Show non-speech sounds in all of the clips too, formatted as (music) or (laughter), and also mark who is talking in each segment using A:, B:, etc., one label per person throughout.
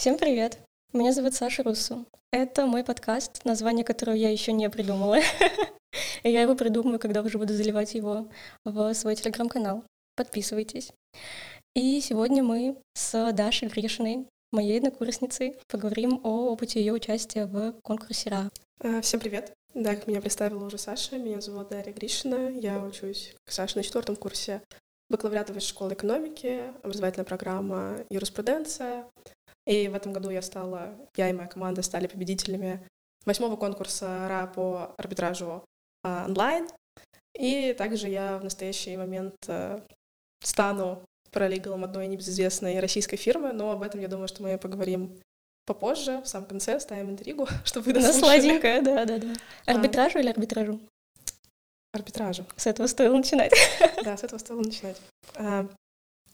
A: Всем привет! Меня зовут Саша Русу. Это мой подкаст, название которого я еще не придумала. (laughs) Я его придумаю, когда уже буду заливать его в свой телеграм-канал. Подписывайтесь. И сегодня мы с Дашей Гришиной, моей однокурсницей, поговорим о опыте ее участия в конкурсе РА.
B: Э, всем привет! Да, как меня представила уже Саша, меня зовут Дарья Гришина, я учусь, как Саша, на четвертом курсе бакалавриата Высшей школы экономики, образовательная программа юриспруденция. И в этом году я стала, я и моя команда стали победителями восьмого конкурса РА по арбитражу а, онлайн. И также я в настоящий момент а, стану паралигалом одной небезызвестной российской фирмы, но об этом, я думаю, что мы поговорим попозже, в самом конце, ставим интригу, (laughs) чтобы вы дослушали.
A: сладенькая, да-да-да. Арбитражу а, или арбитражу?
B: Арбитражу.
A: С этого стоило начинать. (laughs)
B: Да, с этого стоило начинать. А,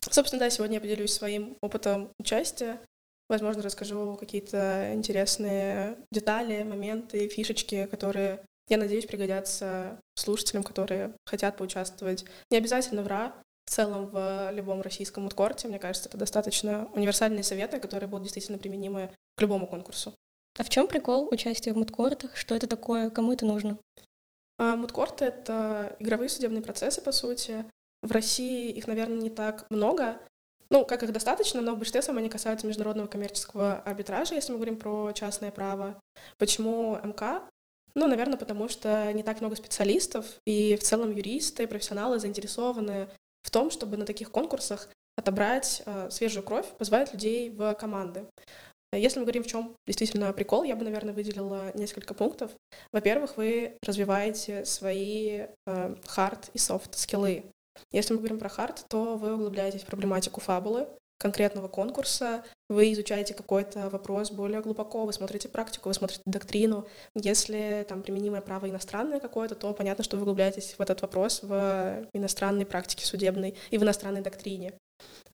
B: собственно, да, сегодня я поделюсь своим опытом участия. Возможно, расскажу какие-то интересные детали, моменты, фишечки, которые, я надеюсь, пригодятся слушателям, которые хотят поучаствовать. Не обязательно в РА, в целом в любом российском мудкорте. Мне кажется, это достаточно универсальные советы, которые будут действительно применимы к любому конкурсу.
A: А в чем прикол участия в мудкортах? Что это такое? Кому это нужно?
B: А, мудкорты — это игровые судебные процессы, по сути. В России их, наверное, не так много. Ну, как их достаточно, но в большинстве своем они касаются международного коммерческого арбитража, если мы говорим про частное право. Почему МК? Ну, наверное, потому что не так много специалистов, и в целом юристы, профессионалы заинтересованы в том, чтобы на таких конкурсах отобрать э, свежую кровь, позвать людей в команды. Если мы говорим, в чем действительно прикол, я бы, наверное, выделила несколько пунктов. Во-первых, вы развиваете свои э, hard и soft skill ы. Если мы говорим про hard, то вы углубляетесь в проблематику фабулы, конкретного конкурса, вы изучаете какой-то вопрос более глубоко, вы смотрите практику, вы смотрите доктрину. Если там применимое право иностранное какое-то, то понятно, что вы углубляетесь в этот вопрос в иностранной практике судебной и в иностранной доктрине.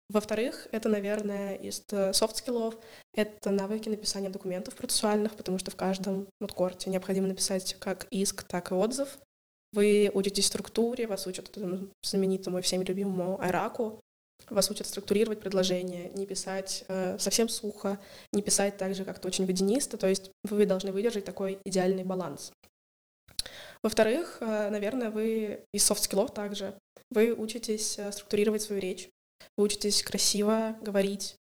B: Во-вторых, это, наверное, из soft skill ов, это навыки написания документов процессуальных, потому что в каждом moot court е необходимо написать как иск, так и отзыв. Вы учитесь структуре, вас учат знаменитому и всем любимому IRAC у, вас учат структурировать предложение, не писать э, совсем сухо, не писать так же как-то очень водянисто, то есть вы должны выдержать такой идеальный баланс. Во-вторых, э, наверное, вы из soft skill ов также, вы учитесь э, структурировать свою речь, вы учитесь красиво говорить,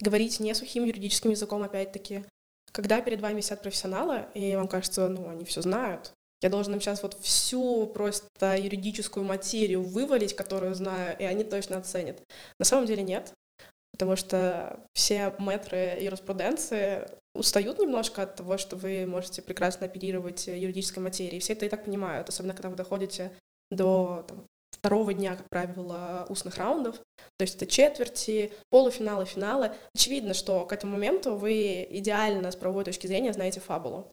B: говорить не сухим юридическим языком, опять-таки. Когда перед вами сидят профессионалы, и вам кажется, ну, они все знают, я должен им сейчас вот всю просто юридическую материю вывалить, которую знаю, и они точно оценят. На самом деле нет, потому что все метры юриспруденции устают немножко от того, что вы можете прекрасно оперировать юридической материей. Все это и так понимают, особенно когда вы доходите до там, второго дня, как правило, устных раундов. То есть это четверти, полуфиналы, финалы. Очевидно, что к этому моменту вы идеально с правовой точки зрения знаете фабулу.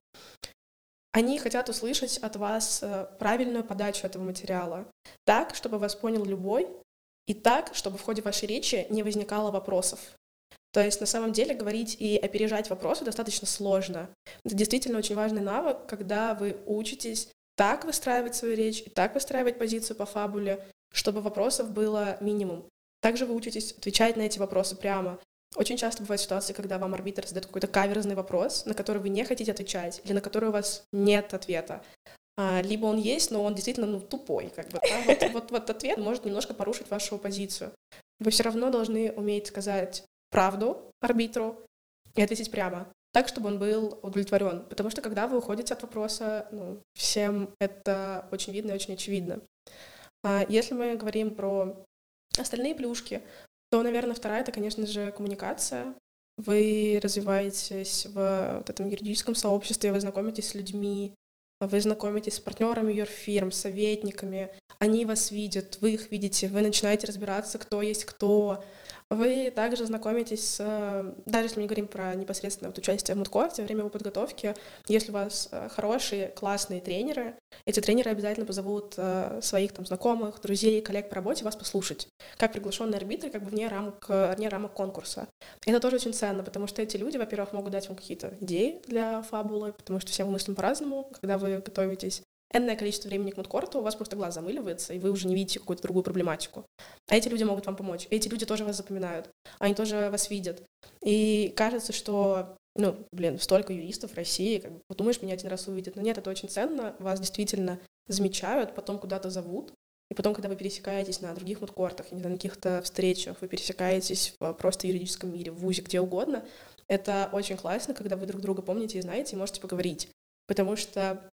B: Они хотят услышать от вас э, правильную подачу этого материала, так, чтобы вас понял любой, и так, чтобы в ходе вашей речи не возникало вопросов. То есть на самом деле говорить и опережать вопросы достаточно сложно. Это действительно очень важный навык, когда вы учитесь так выстраивать свою речь и так выстраивать позицию по фабуле, чтобы вопросов было минимум. Также вы учитесь отвечать на эти вопросы прямо. Очень часто бывают ситуации, когда вам арбитр задает какой-то каверзный вопрос, на который вы не хотите отвечать, или на который у вас нет ответа. А, либо он есть, но он действительно ну, тупой. Как бы, да? вот, вот, вот ответ может немножко порушить вашу позицию. Вы все равно должны уметь сказать правду арбитру и ответить прямо так, чтобы он был удовлетворен. Потому что когда вы уходите от вопроса, ну, всем это очень видно и очень очевидно. А если мы говорим про остальные плюшки, то, наверное, вторая — это, конечно же, коммуникация. Вы развиваетесь в вот этом юридическом сообществе, вы знакомитесь с людьми, вы знакомитесь с партнерами юрфирм, советниками, они вас видят, вы их видите, вы начинаете разбираться, кто есть кто, вы также знакомитесь с, даже если мы не говорим про непосредственно вот участие в мудкорте, во время его подготовки, если у вас э, хорошие, классные тренеры, эти тренеры обязательно позовут э, своих там знакомых, друзей, коллег по работе вас послушать, как приглашенные арбитры, как бы вне рамок, вне рамок конкурса. Это тоже очень ценно, потому что эти люди, во-первых, могут дать вам какие-то идеи для фабулы, потому что все мы мыслим по-разному, когда вы готовитесь энное количество времени к мудкорту, у вас просто глаз замыливается, и вы уже не видите какую-то другую проблематику. А эти люди могут вам помочь. Эти люди тоже вас запоминают. Они тоже вас видят. И кажется, что ну, блин, столько юристов в России, как бы, подумаешь, меня один раз увидят. Но нет, это очень ценно, вас действительно замечают, потом куда-то зовут, и потом, когда вы пересекаетесь на других мудкортах, на каких-то встречах, вы пересекаетесь в просто юридическом мире, в ВУЗе, где угодно, это очень классно, когда вы друг друга помните и знаете, и можете поговорить. Потому что,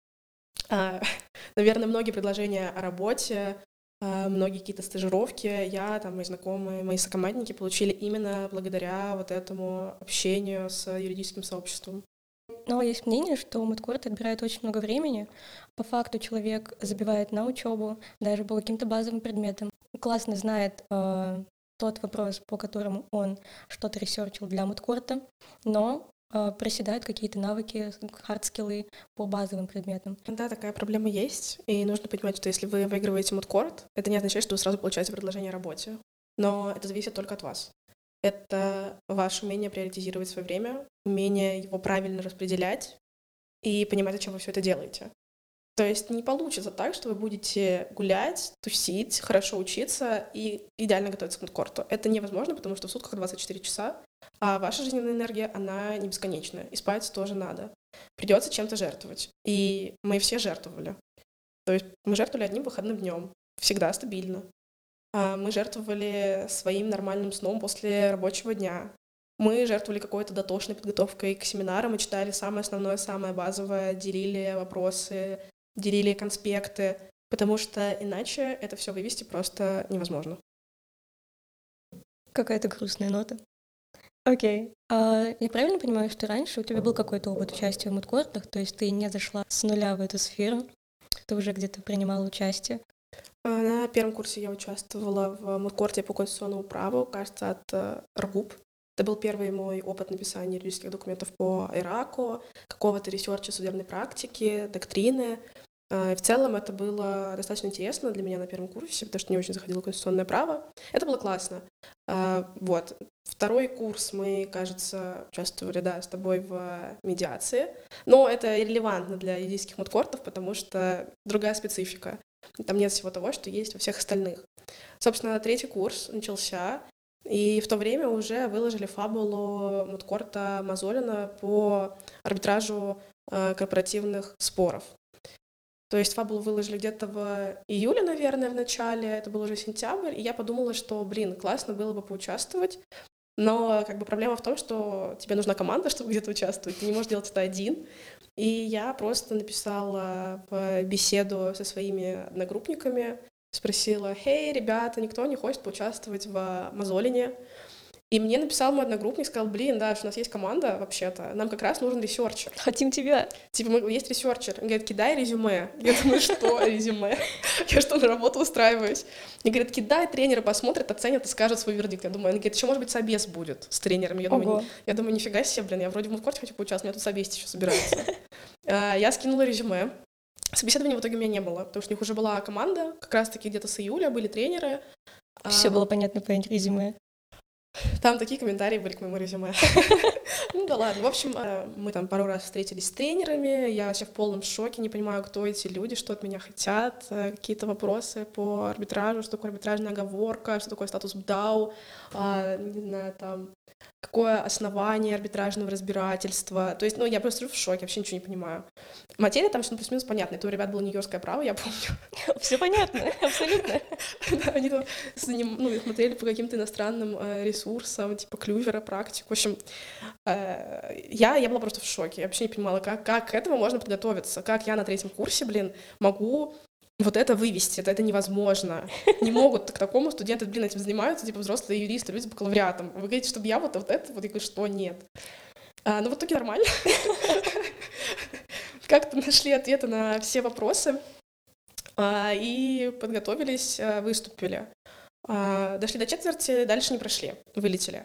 B: (laughs) наверное, многие предложения о работе, а, многие какие-то стажировки я, там, мои знакомые, мои сокомандники получили именно благодаря вот этому общению с юридическим сообществом.
A: Но есть мнение, что moot court отбирает очень много времени. По факту человек забивает на учебу, даже по каким-то базовым предметам. Классно знает э, тот вопрос, по которому он что-то research ил для moot court а, но проседают какие-то навыки, hard skill ы по базовым предметам.
B: Да, такая проблема есть, и нужно понимать, что если вы выигрываете moot court, это не означает, что вы сразу получаете предложение о работе, но это зависит только от вас это ваше умение приоритизировать свое время, умение его правильно распределять и понимать, зачем вы все это делаете. То есть не получится так, что вы будете гулять, тусить, хорошо учиться и идеально готовиться к мудкорту. Это невозможно, потому что в сутках 24 часа, а ваша жизненная энергия, она не бесконечная, и спать тоже надо. Придется чем-то жертвовать. И мы все жертвовали. То есть мы жертвовали одним выходным днем, всегда стабильно. А, мы жертвовали своим нормальным сном после рабочего дня. Мы жертвовали какой-то дотошной подготовкой к семинарам и читали самое основное, самое базовое, делили вопросы, делили конспекты, потому что иначе это все вывести просто невозможно.
A: Какая-то грустная нота. Окей. А я правильно понимаю, что раньше у тебя был какой-то опыт участия в мудкортах, то есть ты не зашла с нуля в эту сферу, ты уже где-то принимала участие?
B: А, на первом курсе я участвовала в moot court е по конституционному праву, кажется, от э, РГУП. Это был первый мой опыт написания юридических документов по IRAC у, какого-то research а судебной практики, доктрины. А, в целом это было достаточно интересно для меня на первом курсе, потому что не очень заходило конституционное право. Это было классно. А, вот. Второй курс мы, кажется, участвовали, да, с тобой в медиации. Но это релевантно для юридических мудкортов, потому что другая специфика. Там нет всего того, что есть во всех остальных. Собственно, третий курс начался, и в то время уже выложили фабулу Мудкорта Мазолина по арбитражу э, корпоративных споров. То есть фабулу выложили где-то в июле, наверное, в начале, это был уже сентябрь, и я подумала, что, блин, классно было бы поучаствовать, но как бы проблема в том, что тебе нужна команда, (laughs) чтобы где-то участвовать, ты не можешь делать это один. И я просто написала в беседу со своими одногруппниками, спросила, «Хей, ребята, никто не хочет поучаствовать в Мазолине?» И мне написал мой одногруппник, сказал, блин, да, что у нас есть команда вообще-то, нам как раз нужен researcher.
A: Хотим тебя.
B: Типа, мы, есть researcher. Он говорит, кидай резюме. Я думаю, что резюме? (laughs) Я что, на работу устраиваюсь? Мне говорят, кидай, тренеры посмотрят, оценят и скажут свой вердикт. Я думаю, он говорит, еще, может быть, собес будет с тренером. Я думаю, я думаю, нифига себе, блин, я вроде в мудкорте хочу поучаствовать, меня тут собес еще собирается. (laughs) А, я скинула резюме. Собеседования в итоге у меня не было, потому что у них уже была команда, как раз-таки где-то с июля были тренеры.
A: Все а, было понятно по резюме.
B: Там такие комментарии были к моему резюме. (laughs) Ну да ладно. В общем, э, мы там пару раз встретились с тренерами. Я вообще в полном шоке, не понимаю, кто эти люди, что от меня хотят. Э, какие-то вопросы по арбитражу, что такое арбитражная оговорка, что такое статус БДАУ, не знаю, там какое основание арбитражного разбирательства. То есть, ну, я просто в шоке, вообще ничего не понимаю. Материя там, что ну, плюс-минус понятно. Это у ребят было нью-йоркское право, я помню. (laughs)
A: Все понятно, (laughs) абсолютно. (laughs)
B: Они там ну, смотрели по каким-то иностранным э, ресурсам, типа Клювера, практику. В общем, э, я, я была просто в шоке. Я вообще не понимала, как, как к этому можно подготовиться. Как я на третьем курсе, блин, могу вот это вывести, это, это невозможно. Не могут к такому студенты, блин, этим занимаются, типа взрослые юристы, люди с бакалавриатом. Вы говорите, чтобы я вот, вот это, вот я говорю, что нет. А, ну, в итоге нормально. (laughs) Как-то нашли ответы на все вопросы а, и подготовились, а, выступили. А, дошли до четверти, дальше не прошли, вылетели.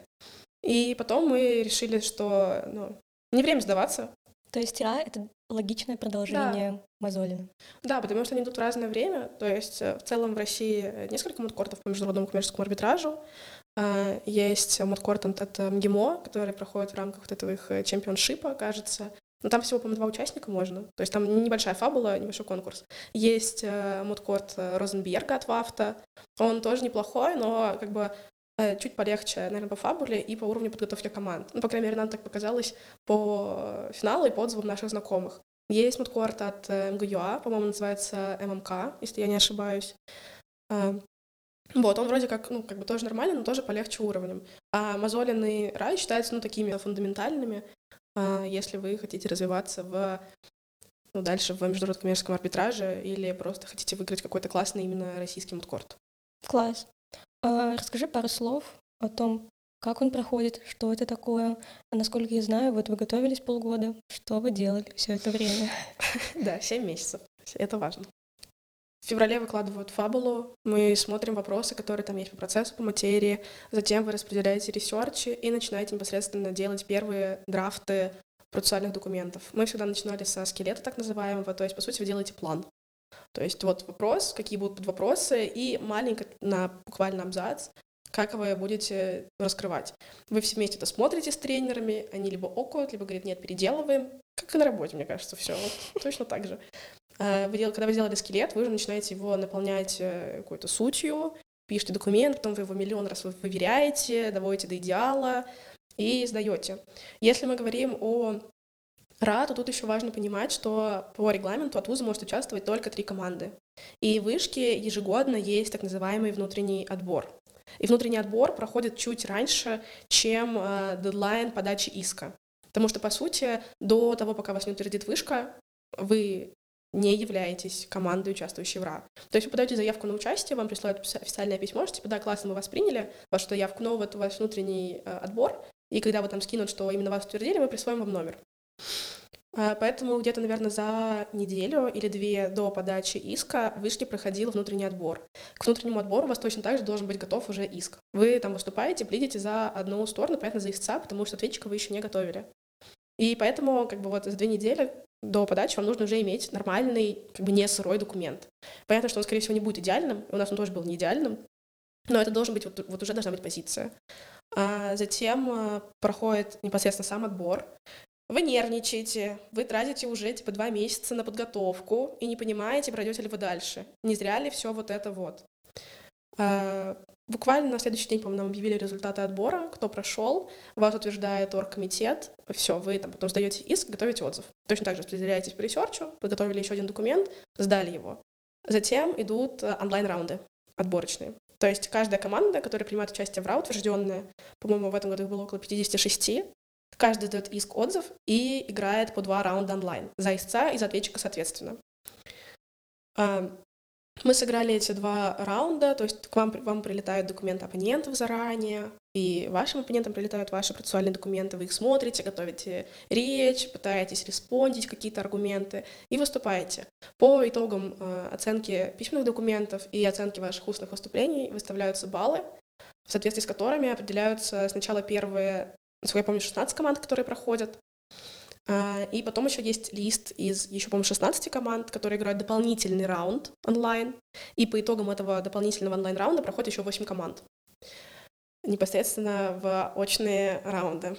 B: И потом мы решили, что ну, не время сдаваться,
A: то есть ТИА — это логичное продолжение да. Мазолина.
B: Да, потому что они идут в разное время. То есть э, в целом в России несколько мудкортов по международному коммерческому арбитражу. А, есть мудкорт от МГИМО, который проходит в рамках вот этого их чемпионшипа, кажется. Но там всего, по-моему, два участника можно. То есть там небольшая фабула, небольшой конкурс. Есть э, мудкорт э, Розенберга от Вафта. Он тоже неплохой, но как бы э, чуть полегче, наверное, по фабуле и по уровню подготовки команд. Ну, по крайней мере, нам так показалось по финалу и по отзывам наших знакомых. Есть мудкорт от э, МГЮА, по-моему, называется ММК, если я не ошибаюсь. Э, вот, он вроде как, ну, как бы тоже нормальный, но тоже полегче уровнем. А Мозолин и Рай считаются, ну, такими фундаментальными, э, если вы хотите развиваться в ну, дальше в международном коммерческом арбитраже или просто хотите выиграть какой-то классный именно российский мудкорт.
A: Класс. А, расскажи пару слов о том, как он проходит, что это такое. А насколько я знаю, вот вы готовились полгода. Что вы делали все это время? (laughs)
B: Да, семь месяцев. Это важно. В феврале выкладывают фабулу, мы смотрим вопросы, которые там есть по процессу, по материи, затем вы распределяете ресерчи и начинаете непосредственно делать первые драфты процессуальных документов. Мы всегда начинали со скелета так называемого, то есть, по сути, вы делаете план. То есть вот вопрос, какие будут вопросы, и маленько на буквально абзац как вы будете раскрывать. Вы все вместе это смотрите с тренерами, они либо окают, либо говорят, нет, переделываем. Как и на работе, мне кажется, все вот, точно так же. А, вы, когда вы сделали скелет, вы уже начинаете его наполнять э, какой-то сутью, пишете документ, потом вы его миллион раз выверяете, доводите до идеала и сдаете. Если мы говорим о РА, то тут еще важно понимать, что по регламенту от вуза может участвовать только три команды. И в вышке ежегодно есть так называемый внутренний отбор. И внутренний отбор проходит чуть раньше, чем э, дедлайн подачи иска. Потому что, по сути, до того, пока вас не утвердит вышка, вы не являетесь командой, участвующей в РА. То есть вы подаете заявку на участие, вам присылают официальное письмо, что типа, да, классно, мы вас приняли, вашу заявку, но вот у вас внутренний э, отбор, и когда вы там скинут, что именно вас утвердили, мы присвоим вам номер. А, поэтому где-то, наверное, за неделю или две до подачи иска вышки проходил внутренний отбор. К внутреннему отбору у вас точно так же должен быть готов уже иск. Вы там выступаете, плидите за одну сторону, понятно, за истца, потому что ответчика вы еще не готовили. И поэтому как бы вот за две недели до подачи вам нужно уже иметь нормальный, как бы не сырой документ. Понятно, что он, скорее всего, не будет идеальным, у нас он тоже был не идеальным, но это должен быть, вот, вот уже должна быть позиция. А затем а, проходит непосредственно сам отбор. Вы нервничаете, вы тратите уже типа два месяца на подготовку и не понимаете, пройдете ли вы дальше. Не зря ли все вот это вот. А, буквально на следующий день, по-моему, нам объявили результаты отбора, кто прошел, вас утверждает оргкомитет, все, вы там потом сдаете иск, готовите отзыв. Точно так же распределяетесь по research у, подготовили еще один документ, сдали его. Затем идут э, онлайн-раунды отборочные. То есть каждая команда, которая принимает участие в РА, утвержденная, по-моему, в этом году их было около 56, Каждый дает иск отзыв и играет по два раунда онлайн. За истца и за ответчика соответственно. А, мы сыграли эти два раунда, то есть к вам, вам прилетают документы оппонентов заранее, и вашим оппонентам прилетают ваши процессуальные документы, вы их смотрите, готовите речь, пытаетесь респондить какие-то аргументы и выступаете. По итогам э, оценки письменных документов и оценки ваших устных выступлений выставляются баллы, в соответствии с которыми определяются сначала первые насколько я помню, 16 команд, которые проходят. А, и потом еще есть лист из еще, по-моему, 16 команд, которые играют дополнительный раунд онлайн. И по итогам этого дополнительного онлайн-раунда проходит еще 8 команд. Непосредственно в очные раунды.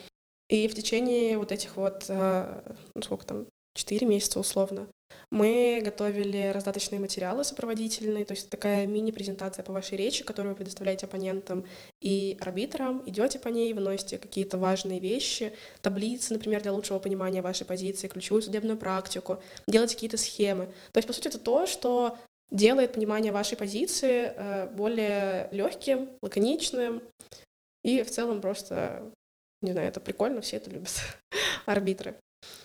B: И в течение вот этих вот, а, ну, сколько там, 4 месяца условно, мы готовили раздаточные материалы сопроводительные, то есть такая мини-презентация по вашей речи, которую вы предоставляете оппонентам и арбитрам, идете по ней, выносите какие-то важные вещи, таблицы, например, для лучшего понимания вашей позиции, ключевую судебную практику, делаете какие-то схемы. То есть, по сути, это то, что делает понимание вашей позиции э, более легким, лаконичным и в целом просто, не знаю, это прикольно, все это любят, (laughs) арбитры.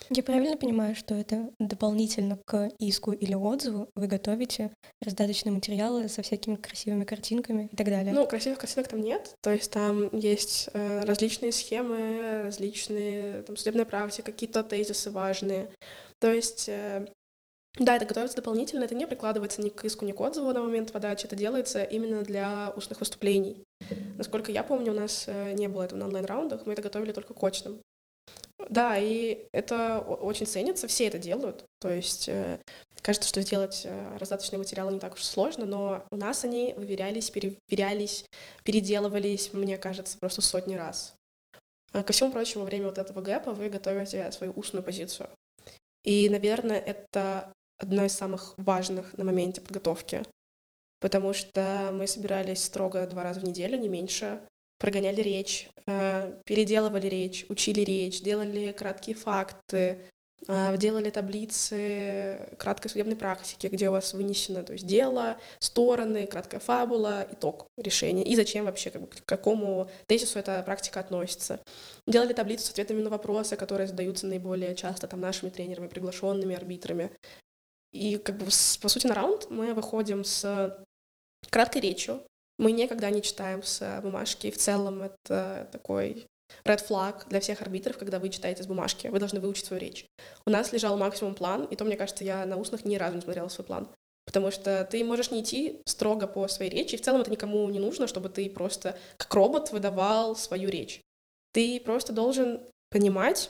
A: Я правильно понимаю, что это дополнительно к иску или отзыву вы готовите раздаточные материалы со всякими красивыми картинками и так далее?
B: Ну, красивых картинок там нет. То есть там есть э, различные схемы, различные там, судебные практики, какие-то тезисы важные. То есть э, да, это готовится дополнительно, это не прикладывается ни к иску, ни к отзыву на момент подачи, это делается именно для устных выступлений. Насколько я помню, у нас э, не было этого на онлайн-раундах, мы это готовили только к очным. Да, и это очень ценится, все это делают. То есть э, кажется, что сделать э, раздаточные материалы не так уж сложно, но у нас они выверялись, переверялись, переделывались, мне кажется, просто сотни раз. А ко всему прочему, во время вот этого гэпа вы готовите свою устную позицию. И, наверное, это одно из самых важных на моменте подготовки, потому что мы собирались строго два раза в неделю, не меньше, прогоняли речь, э, переделывали речь, учили речь, делали краткие факты, э, делали таблицы краткой судебной практики, где у вас вынесено то есть дело, стороны, краткая фабула, итог решения и зачем вообще, как бы, к какому тезису эта практика относится. Делали таблицу с ответами на вопросы, которые задаются наиболее часто там нашими тренерами, приглашенными арбитрами. И как бы по сути на раунд мы выходим с краткой речью, мы никогда не читаем с бумажки. И в целом это такой red flag для всех арбитров, когда вы читаете с бумажки. Вы должны выучить свою речь. У нас лежал максимум план, и то, мне кажется, я на устных ни разу не смотрела свой план. Потому что ты можешь не идти строго по своей речи, и в целом это никому не нужно, чтобы ты просто как робот выдавал свою речь. Ты просто должен понимать,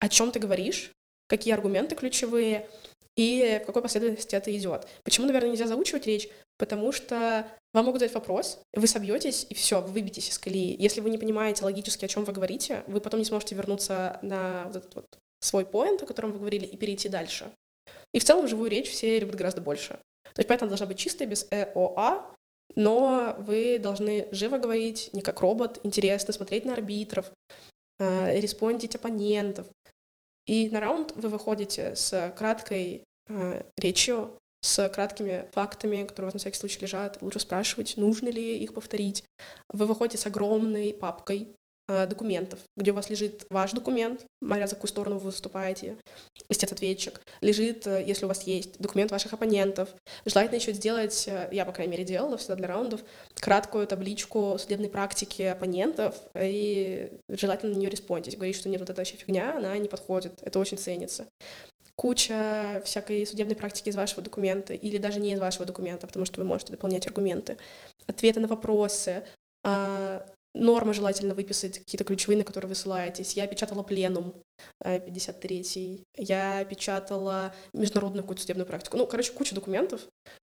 B: о чем ты говоришь, какие аргументы ключевые и в какой последовательности это идет. Почему, наверное, нельзя заучивать речь? Потому что вам могут задать вопрос, вы собьетесь, и все, вы выбьетесь из колеи. Если вы не понимаете логически, о чем вы говорите, вы потом не сможете вернуться на вот этот вот свой поинт, о котором вы говорили, и перейти дальше. И в целом живую речь все любят гораздо больше. То есть поэтому должна быть чистая, без ЭОА, но вы должны живо говорить, не как робот, интересно смотреть на арбитров, э, респондить оппонентов. И на раунд вы выходите с краткой э, речью, с краткими фактами, которые у вас на всякий случай лежат. Лучше спрашивать, нужно ли их повторить. Вы выходите с огромной папкой э, документов, где у вас лежит ваш документ, смотря за какую сторону вы выступаете, истец-ответчик. Лежит, э, если у вас есть, документ ваших оппонентов. Желательно еще сделать, э, я, по крайней мере, делала всегда для раундов, краткую табличку судебной практики оппонентов и желательно на нее респондить. Говорить, что нет, вот эта вообще фигня, она не подходит. Это очень ценится куча всякой судебной практики из вашего документа или даже не из вашего документа, потому что вы можете дополнять аргументы, ответы на вопросы, а, нормы желательно выписать, какие-то ключевые, на которые вы ссылаетесь. Я печатала пленум 53-й, э, я печатала международную какую-то судебную практику. Ну, короче, куча документов,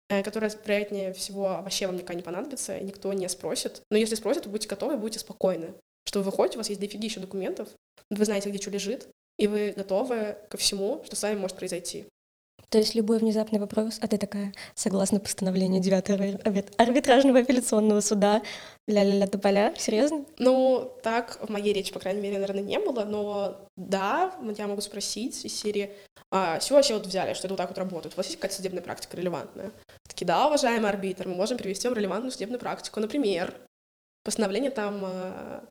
B: э, которые, вероятнее всего, вообще вам никогда не понадобятся, и никто не спросит. Но если спросят, вы будете готовы, будете спокойны, что вы выходите, у вас есть дофигища документов, вы знаете, где что лежит, и вы готовы ко всему, что с вами может произойти.
A: То есть любой внезапный вопрос, а ты такая, согласно постановлению 9 арбитражного апелляционного суда, ля-ля-ля тополя, серьезно?
B: Ну, так в моей речи, по крайней мере, наверное, не было, но да, я могу спросить из серии, а, с чего вообще вот взяли, что это вот так вот работает? У вас есть какая-то судебная практика релевантная? Такие, да, уважаемый арбитр, мы можем привести вам релевантную судебную практику. Например, постановление там а,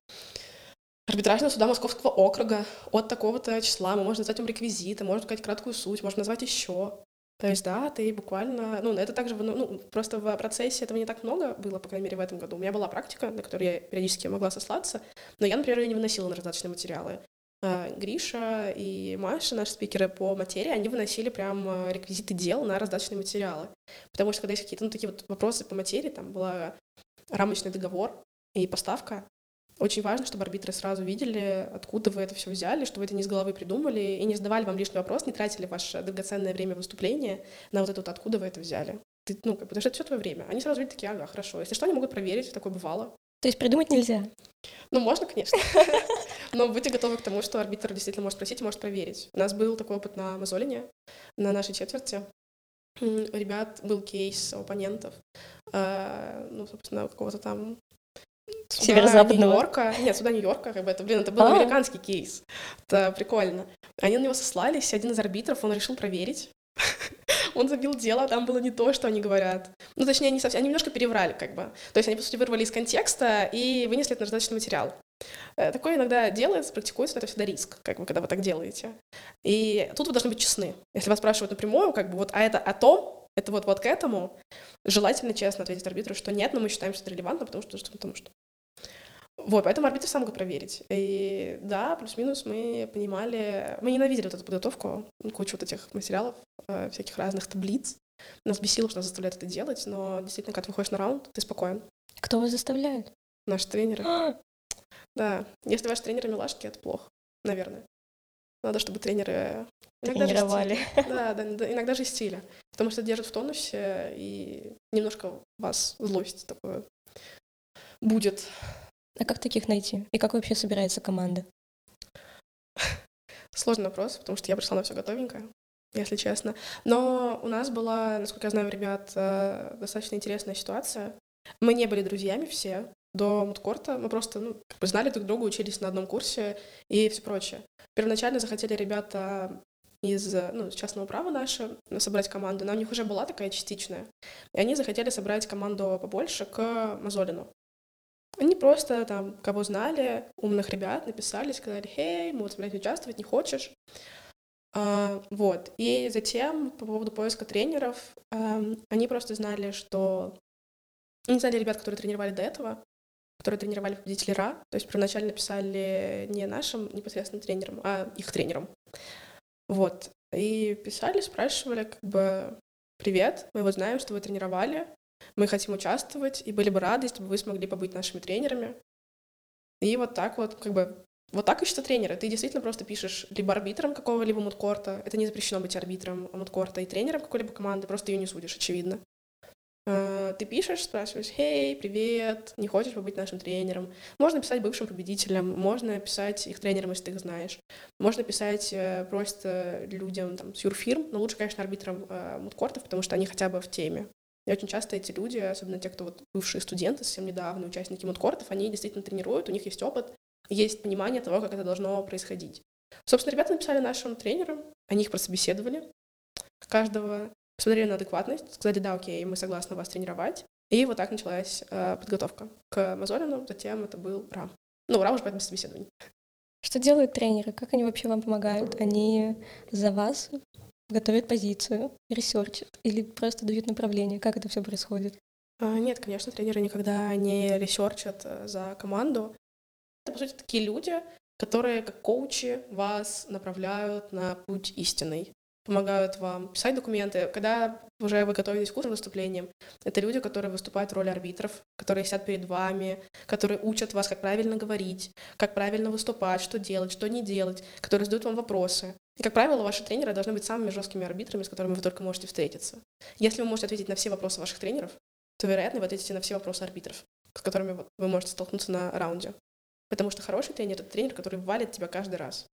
B: арбитражного суда Московского округа от такого-то числа. Мы можем назвать им реквизиты, можем сказать краткую суть, можно назвать еще. То есть, да, ты буквально... Ну, это также... Ну, ну, просто в процессе этого не так много было, по крайней мере, в этом году. У меня была практика, на которую я периодически могла сослаться, но я, например, ее не выносила на раздаточные материалы. А, Гриша и Маша, наши спикеры по материи, они выносили прям а, реквизиты дел на раздаточные материалы. Потому что когда есть какие-то ну, такие вот вопросы по материи, там была рамочный договор и поставка, очень важно, чтобы арбитры сразу видели, откуда вы это все взяли, что вы это не с головы придумали, и не задавали вам лишний вопрос, не тратили ваше драгоценное время выступления на вот это вот, откуда вы это взяли. Ты, ну, потому что это все твое время. Они сразу видят такие, ага, хорошо. Если что, они могут проверить, такое бывало.
A: То есть придумать нельзя?
B: Ну, можно, конечно. Но будьте готовы к тому, что арбитр действительно может спросить и может проверить. У нас был такой опыт на Мазолине, на нашей четверти. У ребят был кейс оппонентов, э, ну, собственно, какого-то там
A: Северо-западного.
B: Нью-Йорка. Нет, сюда Нью-Йорка, как бы это, блин, это был а. американский кейс. Это прикольно. Они на него сослались, один из арбитров, он решил проверить. (laughs) он забил дело, а там было не то, что они говорят. Ну, точнее, они совсем, они немножко переврали, как бы. То есть они, по сути, вырвали из контекста и вынесли это на раздаточный материал. Э, такое иногда делается, практикуется, но это всегда риск, как бы, когда вы так делаете. И тут вы должны быть честны. Если вас спрашивают напрямую, как бы, вот, а это о том, это вот, вот к этому, желательно честно ответить арбитру, что нет, но мы считаем, что это релевантно, потому что, потому что. Вот, поэтому арбитры сам могут проверить. И да, плюс-минус мы понимали, мы ненавидели вот эту подготовку, кучу вот этих материалов, э, всяких разных таблиц. Нас бесило, что нас заставляют это делать, но действительно, когда ты выходишь на раунд, ты спокоен.
A: Кто вас заставляет?
B: Наши тренеры. (gasps) да, если ваши тренеры милашки, это плохо, наверное. Надо, чтобы тренеры
A: иногда Тренировали. (laughs)
B: Да, да, иногда жестили. Потому что держат в тонусе, и немножко у вас злость такое будет
A: а как таких найти? И как вообще собирается команда? (laughs)
B: Сложный вопрос, потому что я пришла на все готовенькое. если честно. Но у нас была, насколько я знаю, ребят, э, достаточно интересная ситуация. Мы не были друзьями все до мудкорта, мы просто ну, как бы знали друг друга, учились на одном курсе и все прочее. Первоначально захотели ребята из ну, частного права наше собрать команду, но у них уже была такая частичная. И они захотели собрать команду побольше к Мазолину. Они просто там, кого знали, умных ребят, написали, сказали, «Хей, мы вот собираемся участвовать, не хочешь?» а, Вот. И затем, по поводу поиска тренеров, а, они просто знали, что... Они знали ребят, которые тренировали до этого, которые тренировали победителей РА, то есть первоначально писали не нашим непосредственно тренерам, а их тренерам. Вот. И писали, спрашивали, как бы, привет, мы вот знаем, что вы тренировали, мы хотим участвовать, и были бы рады, если бы вы смогли побыть нашими тренерами. И вот так вот, как бы, вот так ищутся тренеры. Ты действительно просто пишешь либо арбитром какого-либо мудкорта, это не запрещено быть арбитром мудкорта и тренером какой-либо команды, просто ее не судишь, очевидно. А, ты пишешь, спрашиваешь, «Хей, привет, не хочешь побыть нашим тренером?» Можно писать бывшим победителям, можно писать их тренерам, если ты их знаешь. Можно писать э, просто людям там, с юрфирм, но лучше, конечно, арбитрам э, мудкортов, потому что они хотя бы в теме. И очень часто эти люди, особенно те, кто вот бывшие студенты, совсем недавно, участники мудкортов, они действительно тренируют, у них есть опыт, есть понимание того, как это должно происходить. Собственно, ребята написали нашим тренерам, они их прособеседовали, каждого посмотрели на адекватность, сказали, да, окей, мы согласны вас тренировать. И вот так началась э, подготовка к Мазолину, затем это был РА. Ну, РА уже поэтому собеседование.
A: Что делают тренеры? Как они вообще вам помогают? Они за вас готовят позицию, research ат или просто дают направление? Как это все происходит?
B: А, нет, конечно, тренеры никогда не research ат э, за команду. Это, по сути, такие люди, которые как коучи вас направляют на путь истинный помогают вам писать документы. Когда уже вы готовитесь к выступлениям, это люди, которые выступают в роли арбитров, которые сидят перед вами, которые учат вас, как правильно говорить, как правильно выступать, что делать, что не делать, которые задают вам вопросы. И, как правило, ваши тренеры должны быть самыми жесткими арбитрами, с которыми вы только можете встретиться. Если вы можете ответить на все вопросы ваших тренеров, то, вероятно, вы ответите на все вопросы арбитров, с которыми вы можете столкнуться на раунде. Потому что хороший тренер — это тренер, который валит тебя каждый раз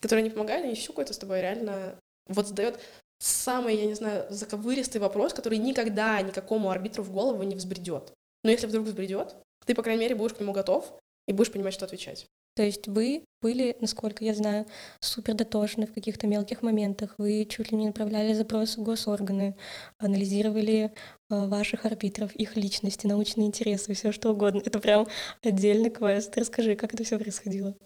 B: который не помогает, не щукает с тобой, реально вот задает самый, я не знаю, заковыристый вопрос, который никогда никакому арбитру в голову не взбредет. Но если вдруг взбредет, ты, по крайней мере, будешь к нему готов и будешь понимать, что отвечать.
A: То есть вы были, насколько я знаю, супер дотошны в каких-то мелких моментах. Вы чуть ли не направляли запросы в госорганы, анализировали э, ваших арбитров, их личности, научные интересы, все что угодно. Это прям отдельный квест. Расскажи, как это все происходило?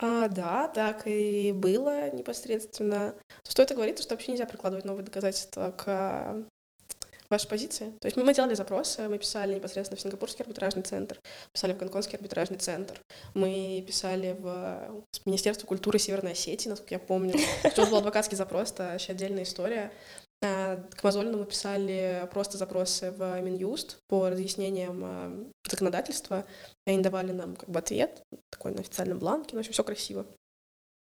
B: А, да, так и было непосредственно. Что это говорит, что вообще нельзя прикладывать новые доказательства к вашей позиции. То есть мы, делали запросы, мы писали непосредственно в Сингапурский арбитражный центр, писали в Гонконгский арбитражный центр, мы писали в Министерство культуры Северной Осетии, насколько я помню. Что был адвокатский запрос, это вообще отдельная история. А, к Мазолину мы писали просто запросы в Минюст по разъяснениям а, законодательства, и они давали нам как бы ответ, такой на официальном бланке, ну, в общем, все красиво.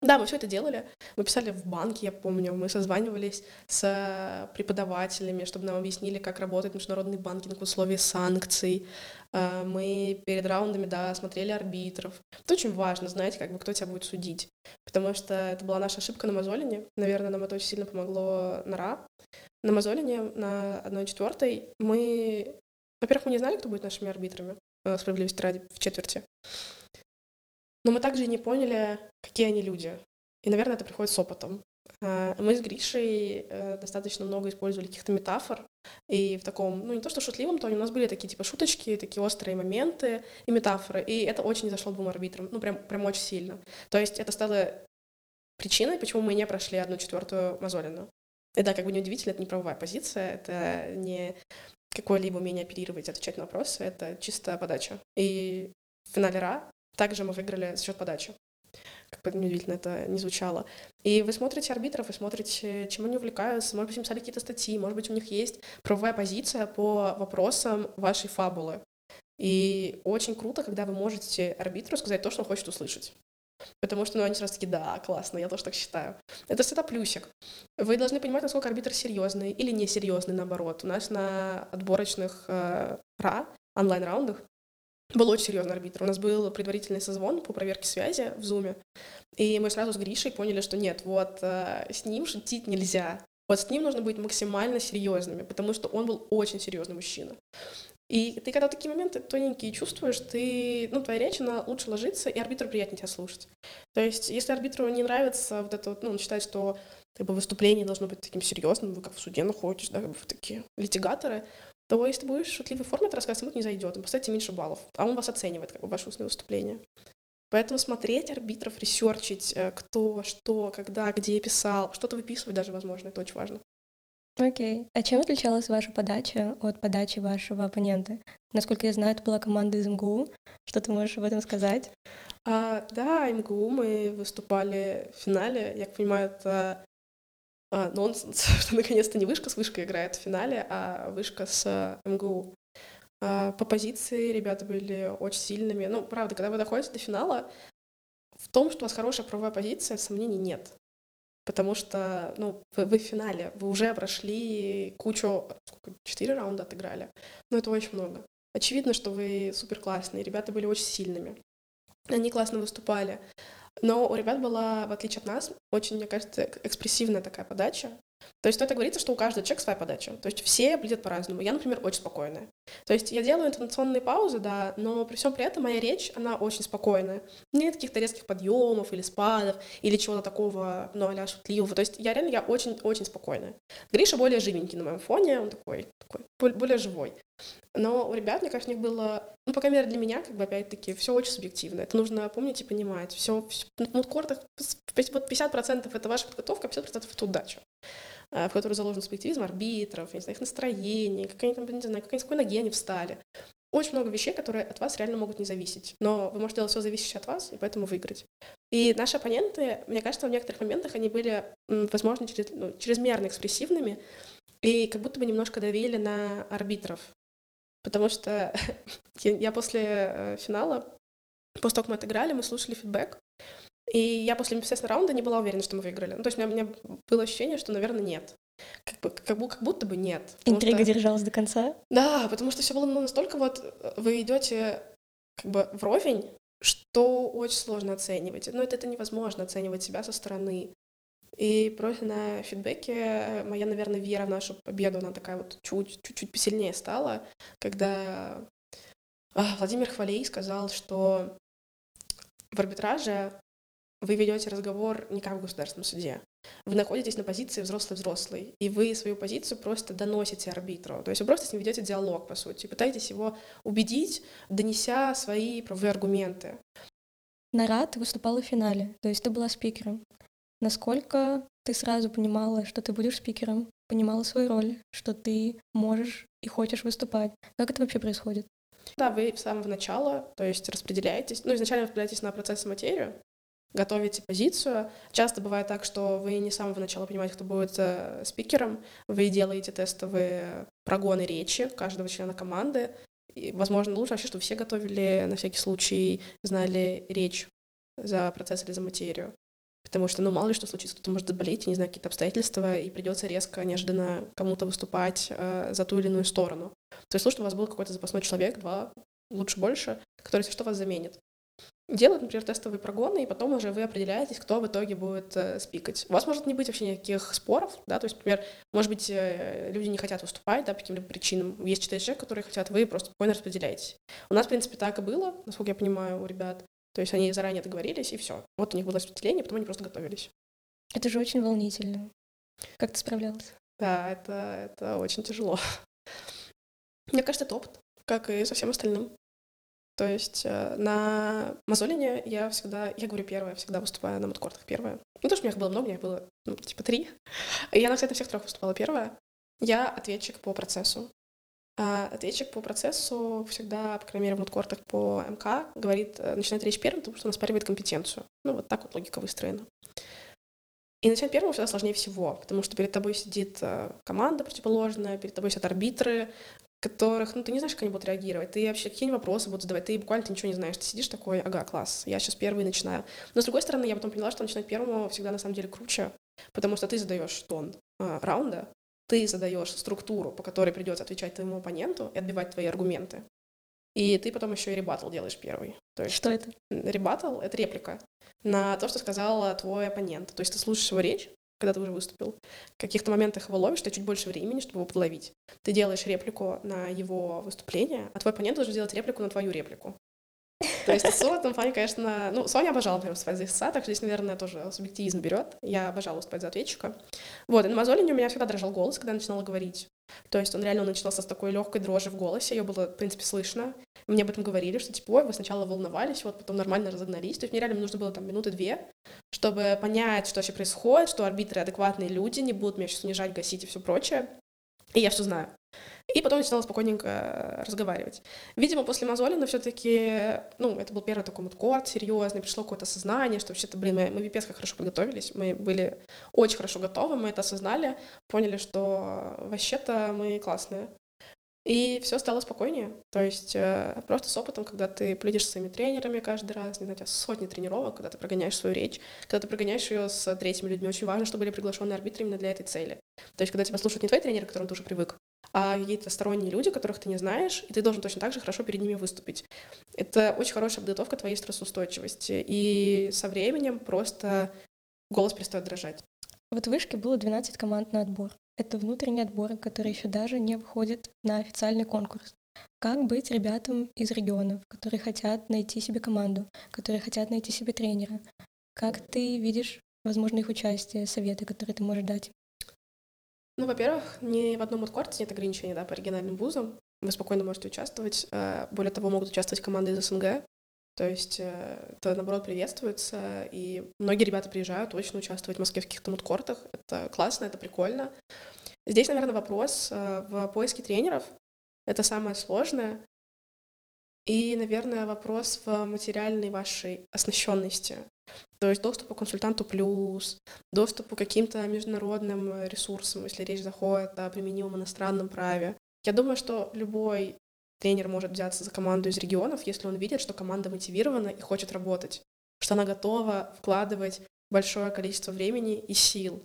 B: Да, мы все это делали. Мы писали в банке, я помню, мы созванивались с преподавателями, чтобы нам объяснили, как работает международный банкинг в условиях санкций. Мы перед раундами, да, смотрели арбитров. Это очень важно знать, как бы, кто тебя будет судить. Потому что это была наша ошибка на Мазолине. Наверное, нам это очень сильно помогло на РА. На Мазолине, на 1-4 мы... Во-первых, мы не знали, кто будет нашими арбитрами, э, справедливости ради, в четверти. Но мы также не поняли, какие они люди. И, наверное, это приходит с опытом. А, мы с Гришей э, достаточно много использовали каких-то метафор, и в таком, ну, не то что шутливом тоне, у нас были такие, типа, шуточки, такие острые моменты и метафоры, и это очень зашло двум арбитрам, ну, прям, прям очень сильно. То есть это стало причиной, почему мы не прошли одну четвертую Мазолину. Да, как бы неудивительно, это не правовая позиция, это не какое-либо умение оперировать, отвечать на вопросы, это чистая подача. И в финале РА также мы выиграли за счет подачи. Как бы неудивительно это не звучало. И вы смотрите арбитров, вы смотрите, чем они увлекаются, может быть, им писали какие-то статьи, может быть, у них есть правовая позиция по вопросам вашей фабулы. И очень круто, когда вы можете арбитру сказать то, что он хочет услышать. Потому что ну, они сразу такие, да, классно, я тоже так считаю. Это всегда плюсик. Вы должны понимать, насколько арбитр серьезный или несерьезный, наоборот. У нас на отборочных э, РА, онлайн-раундах, был очень серьезный арбитр. У нас был предварительный созвон по проверке связи в Зуме, и мы сразу с Гришей поняли, что нет, вот э, с ним шутить нельзя. Вот с ним нужно быть максимально серьезными, потому что он был очень серьезный мужчина. И ты когда такие моменты тоненькие чувствуешь, ты, ну, твоя речь, она лучше ложится, и арбитру приятнее тебя слушать. То есть, если арбитру не нравится вот это ну, он считает, что как бы выступление должно быть таким серьезным, вы как в суде находитесь, да, как бы вы такие литигаторы, то если ты будешь форме это рассказывать, ему не зайдет, он поставите меньше баллов, а он вас оценивает, как бы, ваше устное выступление. Поэтому смотреть арбитров, ресерчить, э, кто, что, когда, где писал, что-то выписывать даже, возможно, это очень важно.
A: Окей. А чем отличалась ваша подача от подачи вашего оппонента? Насколько я знаю, это была команда из МГУ. Что ты можешь об этом сказать?
B: А, да, МГУ мы выступали в финале. Я понимаю, это а, нонсенс, (laughs) что наконец-то не вышка с вышкой играет в финале, а вышка с МГУ. А, по позиции ребята были очень сильными. Ну, правда, когда вы доходите до финала, в том, что у вас хорошая правовая позиция, сомнений нет потому что, ну, вы, вы в финале, вы уже прошли кучу, сколько, четыре раунда отыграли, но это очень много. Очевидно, что вы супер классные, ребята были очень сильными, они классно выступали, но у ребят была, в отличие от нас, очень, мне кажется, экспрессивная такая подача, то есть это говорится, что у каждого человека своя подача. То есть все блядят по-разному. Я, например, очень спокойная. То есть я делаю интонационные паузы, да, но при всем при этом моя речь, она очень спокойная. Нет каких-то резких подъемов или спадов, или чего-то такого, ну, а шутливого. То есть я реально, я очень-очень спокойная. Гриша более живенький на моем фоне, он такой, такой более живой. Но у ребят, мне кажется, у них было, ну, по крайней мере, для меня, как бы, опять-таки, все очень субъективно. Это нужно помнить и понимать. Все, все ну, в кортах, вот 50% это ваша подготовка, а 50% это удача. Э, в которой заложен субъективизм арбитров, не знаю, их настроение, как они там, не знаю, как они, с какой ноги они встали. Очень много вещей, которые от вас реально могут не зависеть. Но вы можете делать все зависящее от вас, и поэтому выиграть. И наши оппоненты, мне кажется, в некоторых моментах они были, возможно, через, ну, чрезмерно экспрессивными и как будто бы немножко давили на арбитров. Потому что (laughs) я после э, финала, после того, как мы отыграли, мы слушали фидбэк, и я после непосредственно раунда не была уверена, что мы выиграли. Ну, то есть у меня, у меня было ощущение, что, наверное, нет. Как, бы, как, как будто бы нет.
A: Интрига что... держалась до конца?
B: Да, потому что все было ну, настолько вот... Вы идете как бы вровень, что очень сложно оценивать. Но это, это невозможно оценивать себя со стороны. И просто на фидбэке моя, наверное, вера в нашу победу, она такая вот чуть-чуть посильнее стала, когда а, Владимир Хвалей сказал, что в арбитраже вы ведете разговор не как в государственном суде. Вы находитесь на позиции взрослый-взрослый, и вы свою позицию просто доносите арбитру. То есть вы просто с ним ведете диалог, по сути, пытаетесь его убедить, донеся свои правовые аргументы.
A: Нара, ты выступала в финале, то есть ты была спикером. Насколько ты сразу понимала, что ты будешь спикером, понимала свою роль, что ты можешь и хочешь выступать? Как это вообще происходит?
B: Да, вы с самого начала, то есть распределяетесь, ну, изначально распределяетесь на процесс и материю, готовите позицию. Часто бывает так, что вы не с самого начала понимаете, кто будет э, спикером, вы делаете тестовые прогоны речи каждого члена команды. И, возможно, лучше вообще, чтобы все готовили на всякий случай, знали речь за процесс или за материю. Потому что, ну, мало ли что случится, кто-то может заболеть, не знаю, какие-то обстоятельства, и придется резко, неожиданно кому-то выступать э, за ту или иную сторону. То есть лучше, чтобы у вас был какой-то запасной человек, два, лучше больше, который, если что, вас заменит делают, например, тестовые прогоны, и потом уже вы определяетесь, кто в итоге будет э, спикать. У вас может не быть вообще никаких споров, да, то есть, например, может быть, э, люди не хотят выступать, да, по каким-либо причинам. Есть четыре человека, которые хотят, вы просто спокойно распределяетесь. У нас, в принципе, так и было, насколько я понимаю, у ребят. То есть они заранее договорились, и все. Вот у них было распределение, потом они просто готовились.
A: Это же очень волнительно. Как ты справлялась?
B: Да, это, это очень тяжело. (laughs) Мне кажется, это опыт, как и со всем остальным. То есть э, на Мазолине я всегда, я говорю первая, всегда выступаю на маткортах первая. Ну, то, что у меня их было много, у меня их было, ну, типа, три. И я на всех, на всех трех выступала первая. Я ответчик по процессу. А ответчик по процессу всегда, по крайней мере, в маткортах по МК, говорит, э, начинает речь первым, потому что он оспаривает компетенцию. Ну, вот так вот логика выстроена. И начать первым всегда сложнее всего, потому что перед тобой сидит э, команда противоположная, перед тобой сидят арбитры, которых, ну, ты не знаешь, как они будут реагировать, ты вообще какие вопросы будут задавать, ты буквально ты ничего не знаешь, ты сидишь такой, ага, класс, я сейчас первый начинаю. Но, с другой стороны, я потом поняла, что начинать первому всегда на самом деле круче, потому что ты задаешь тон а, раунда, ты задаешь структуру, по которой придется отвечать твоему оппоненту и отбивать твои аргументы. И ты потом еще и ребатл делаешь первый.
A: То есть что это?
B: Ребатл — это реплика на то, что сказал твой оппонент. То есть ты слушаешь его речь, когда ты уже выступил. В каких-то моментах его ловишь, ты чуть больше времени, чтобы его подловить. Ты делаешь реплику на его выступление, а твой оппонент должен сделать реплику на твою реплику. То есть СО в этом плане, конечно... Ну, Соня обожала, например, выступать за ИСА, так что здесь, наверное, тоже субъективизм берет. Я обожала выступать за ответчика. Вот, и на Мазолине у меня всегда дрожал голос, когда я начинала говорить. То есть он реально начинался с такой легкой дрожи в голосе, ее было, в принципе, слышно. Мне об этом говорили, что, типа, ой, вы сначала волновались, вот потом нормально разогнались. То есть мне реально нужно было там минуты две, чтобы понять, что вообще происходит, что арбитры адекватные люди, не будут меня сейчас унижать, гасить и все прочее. И я все знаю. И потом начинала спокойненько э, разговаривать. Видимо, после Мазолина все таки ну, это был первый такой вот код серьезный, пришло какое-то сознание, что вообще-то, блин, мы, мы в как хорошо подготовились, мы были очень хорошо готовы, мы это осознали, поняли, что вообще-то мы классные. И все стало спокойнее. То есть э, просто с опытом, когда ты плюдишь с своими тренерами каждый раз, не знаю, у сотни тренировок, когда ты прогоняешь свою речь, когда ты прогоняешь ее с третьими людьми, очень важно, чтобы были приглашенные арбитры именно для этой цели. То есть когда тебя слушают не твои тренеры, к которым ты уже привык, а какие-то сторонние люди, которых ты не знаешь, и ты должен точно так же хорошо перед ними выступить. Это очень хорошая подготовка твоей стрессоустойчивости. И со временем просто голос перестает дрожать.
A: Вот в вышке было 12 команд на отбор. Это внутренний отбор, который еще даже не входит на официальный конкурс. Как быть ребятам из регионов, которые хотят найти себе команду, которые хотят найти себе тренера? Как ты видишь, возможно, их участие, советы, которые ты можешь дать?
B: Ну, во-первых, ни в одном откорте нет ограничений да, по региональным вузам. Вы спокойно можете участвовать. Э, более того, могут участвовать команды из СНГ. То есть э, это, наоборот, приветствуется. И многие ребята приезжают точно участвовать в Москве в каких-то мудкортах. Это классно, это прикольно. Здесь, наверное, вопрос э, в поиске тренеров. Это самое сложное. И, наверное, вопрос в материальной вашей оснащенности. То есть доступ к консультанту плюс, доступ к каким-то международным ресурсам, если речь заходит о применимом иностранном праве. Я думаю, что любой тренер может взяться за команду из регионов, если он видит, что команда мотивирована и хочет работать, что она готова вкладывать большое количество времени и сил.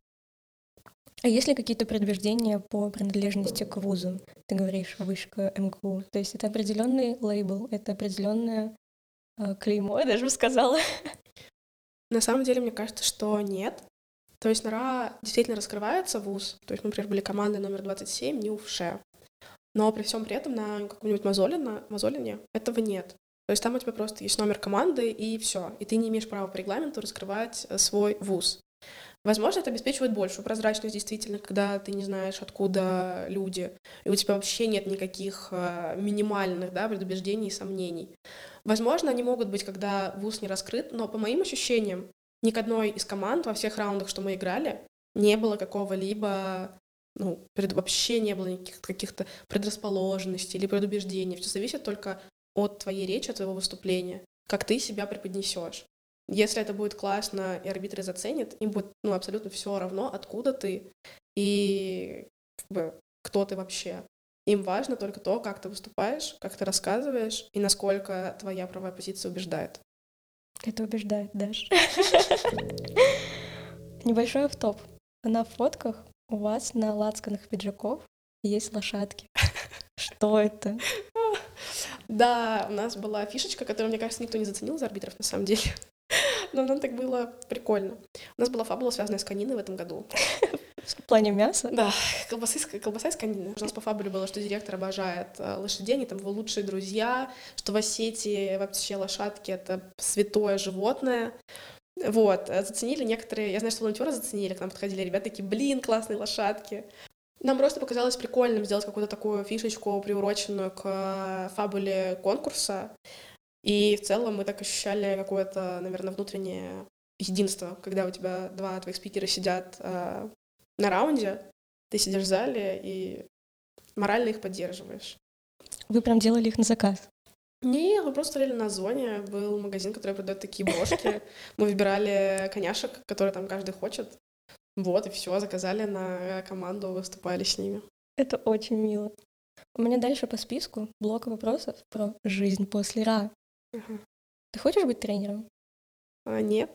A: А есть ли какие-то предубеждения по принадлежности к вузу? Ты говоришь вышка МГУ. То есть это определенный лейбл, это определенное э, клеймо, я даже бы сказала.
B: На самом деле, мне кажется, что нет. То есть НРА действительно раскрывается вуз. То есть мы, например, были командой номер 27, не УФШЕ. Но при всем при этом на каком-нибудь Мазолино, Мазолине этого нет. То есть там у тебя просто есть номер команды, и все. И ты не имеешь права по регламенту раскрывать э, свой вуз. Возможно, это обеспечивает большую прозрачность, действительно, когда ты не знаешь, откуда люди, и у тебя вообще нет никаких э, минимальных да, предубеждений и сомнений. Возможно, они могут быть, когда вуз не раскрыт, но по моим ощущениям, ни к одной из команд во всех раундах, что мы играли, не было какого-либо ну, пред, вообще не было никаких каких-то предрасположенностей или предубеждений. Все зависит только от твоей речи, от твоего выступления, как ты себя преподнесешь. Если это будет классно и арбитры заценят, им будет ну, абсолютно все равно, откуда ты и как бы, кто ты вообще. Им важно только то, как ты выступаешь, как ты рассказываешь и насколько твоя правая позиция убеждает.
A: Это убеждает, Даш. Небольшой автоп. На фотках у вас на лацканах пиджаков есть лошадки. Что это?
B: Да, у нас была фишечка, которую, мне кажется, никто не заценил за арбитров на самом деле. Но нам так было прикольно. У нас была фабула, связанная с каниной в этом году. (laughs)
A: В плане мяса?
B: Да, колбасы, колбаса из канины. У нас по фабуле было, что директор обожает э, лошадей, они там его лучшие друзья, что в Осетии вообще лошадки — это святое животное. Вот, э, заценили некоторые, я знаю, что волонтеры заценили, к нам подходили ребята такие, блин, классные лошадки. Нам просто показалось прикольным сделать какую-то такую фишечку, приуроченную к э, фабуле конкурса. И в целом мы так ощущали какое-то, наверное, внутреннее единство, когда у тебя два твоих спикера сидят э, на раунде, ты сидишь в зале и морально их поддерживаешь.
A: Вы прям делали их на заказ?
B: Не, мы просто стояли на зоне, был магазин, который продает такие бошки. (laughs) Мы выбирали коняшек, которые там каждый хочет. Вот, и все, заказали на команду, выступали с ними.
A: Это очень мило. У меня дальше по списку блок вопросов про жизнь после РА. Угу. Ты хочешь быть тренером?
B: А, нет.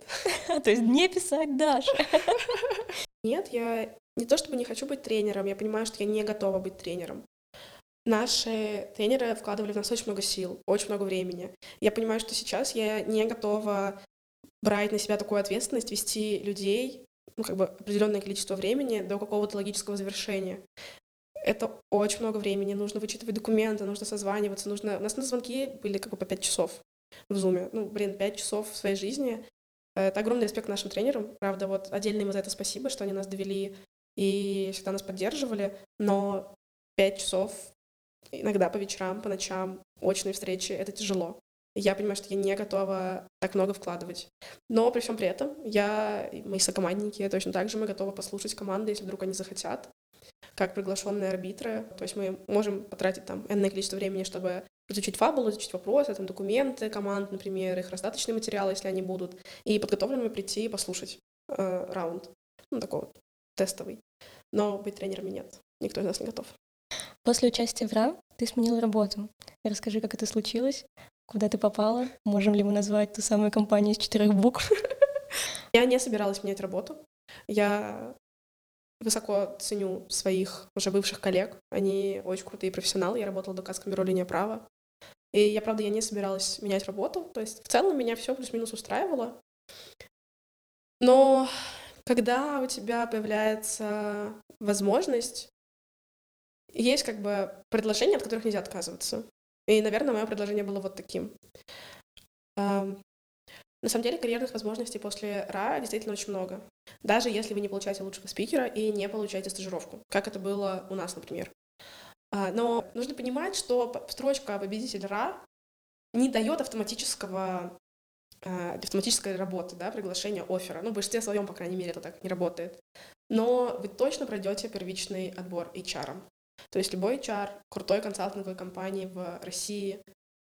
B: (laughs)
A: То есть не писать Даша. (laughs)
B: Нет, я не то чтобы не хочу быть тренером, я понимаю, что я не готова быть тренером. Наши тренеры вкладывали в нас очень много сил, очень много времени. Я понимаю, что сейчас я не готова брать на себя такую ответственность, вести людей ну, как бы определенное количество времени до какого-то логического завершения. Это очень много времени, нужно вычитывать документы, нужно созваниваться, нужно... У нас на звонки были как бы по пять часов в зуме. Ну, блин, пять часов в своей жизни. Это огромный респект нашим тренерам. Правда, вот отдельно им за это спасибо, что они нас довели и всегда нас поддерживали. Но пять часов иногда по вечерам, по ночам, очные встречи — это тяжело. Я понимаю, что я не готова так много вкладывать. Но при всем при этом я, мои сокомандники, точно так же мы готовы послушать команды, если вдруг они захотят, как приглашенные арбитры. То есть мы можем потратить там энное количество времени, чтобы изучить фабулу, изучить вопросы, там, документы команд, например, их раздаточные материалы, если они будут, и подготовленными прийти и послушать э, раунд. Ну, такой вот тестовый. Но быть тренерами нет. Никто из нас не готов.
A: После участия в РА ты сменила работу. Расскажи, как это случилось, куда ты попала, можем ли мы назвать ту самую компанию из четырех букв? (laughs)
B: Я не собиралась менять работу. Я высоко ценю своих уже бывших коллег. Они очень крутые профессионалы. Я работала в Дукатском бюро линия права. И я, правда, я не собиралась менять работу. То есть в целом меня все плюс-минус устраивало. Но когда у тебя появляется возможность, есть как бы предложения, от которых нельзя отказываться. И, наверное, мое предложение было вот таким. На самом деле карьерных возможностей после РА действительно очень много. Даже если вы не получаете лучшего спикера и не получаете стажировку, как это было у нас, например. А, но нужно понимать, что строчка «победитель РА» не дает автоматического а, автоматической работы, да, приглашения оффера. Ну, в большинстве своем, по крайней мере, это так не работает. Но вы точно пройдете первичный отбор HR. То есть любой HR крутой консалтинговой компании в России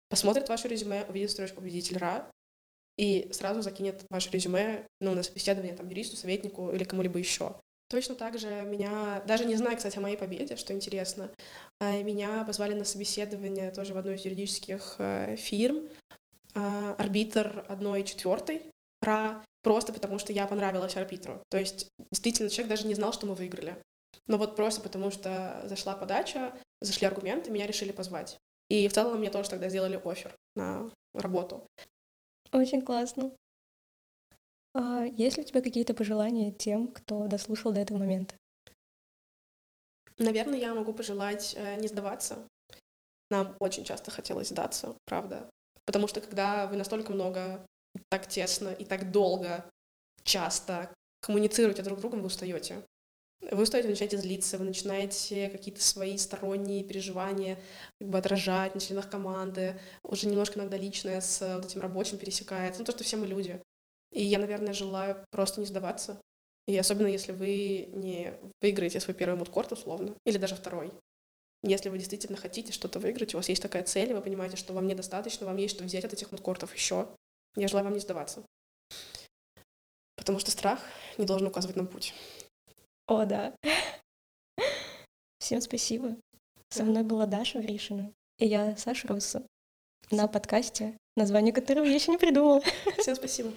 B: посмотрит ваше резюме, увидит строчку «победитель РА», и сразу закинет ваше резюме ну, на собеседование там, юристу, советнику или кому-либо еще. Точно так же меня, даже не знаю, кстати, о моей победе, что интересно, а, меня позвали на собеседование тоже в одну из юридических э, фирм, а, арбитр одной четвертой РА, просто потому что я понравилась арбитру. То есть, действительно, человек даже не знал, что мы выиграли. Но вот просто потому что зашла подача, зашли аргументы, меня решили позвать. И в целом мне тоже тогда сделали офер на работу.
A: Очень классно. А есть ли у тебя какие-то пожелания тем, кто дослушал до этого момента?
B: Наверное, я могу пожелать э, не сдаваться. Нам очень часто хотелось сдаться, правда. Потому что когда вы настолько много, так тесно и так долго, часто коммуницируете друг с другом, вы устаете. Вы устаете, начинаете злиться, вы начинаете какие-то свои сторонние переживания как бы отражать на членах команды, уже немножко иногда личное с вот этим рабочим пересекается, ну то, что все мы люди. И я, наверное, желаю просто не сдаваться. И особенно если вы не выиграете свой первый мудкорт условно, или даже второй. Если вы действительно хотите что-то выиграть, у вас есть такая цель, и вы понимаете, что вам недостаточно, вам есть что взять от этих мудкортов еще, я желаю вам не сдаваться. Потому что страх не должен указывать нам путь.
A: О, да. Всем спасибо. Со мной была Даша Гришина. И я Саша Руссо. На подкасте, название которого я еще не придумала.
B: Всем спасибо.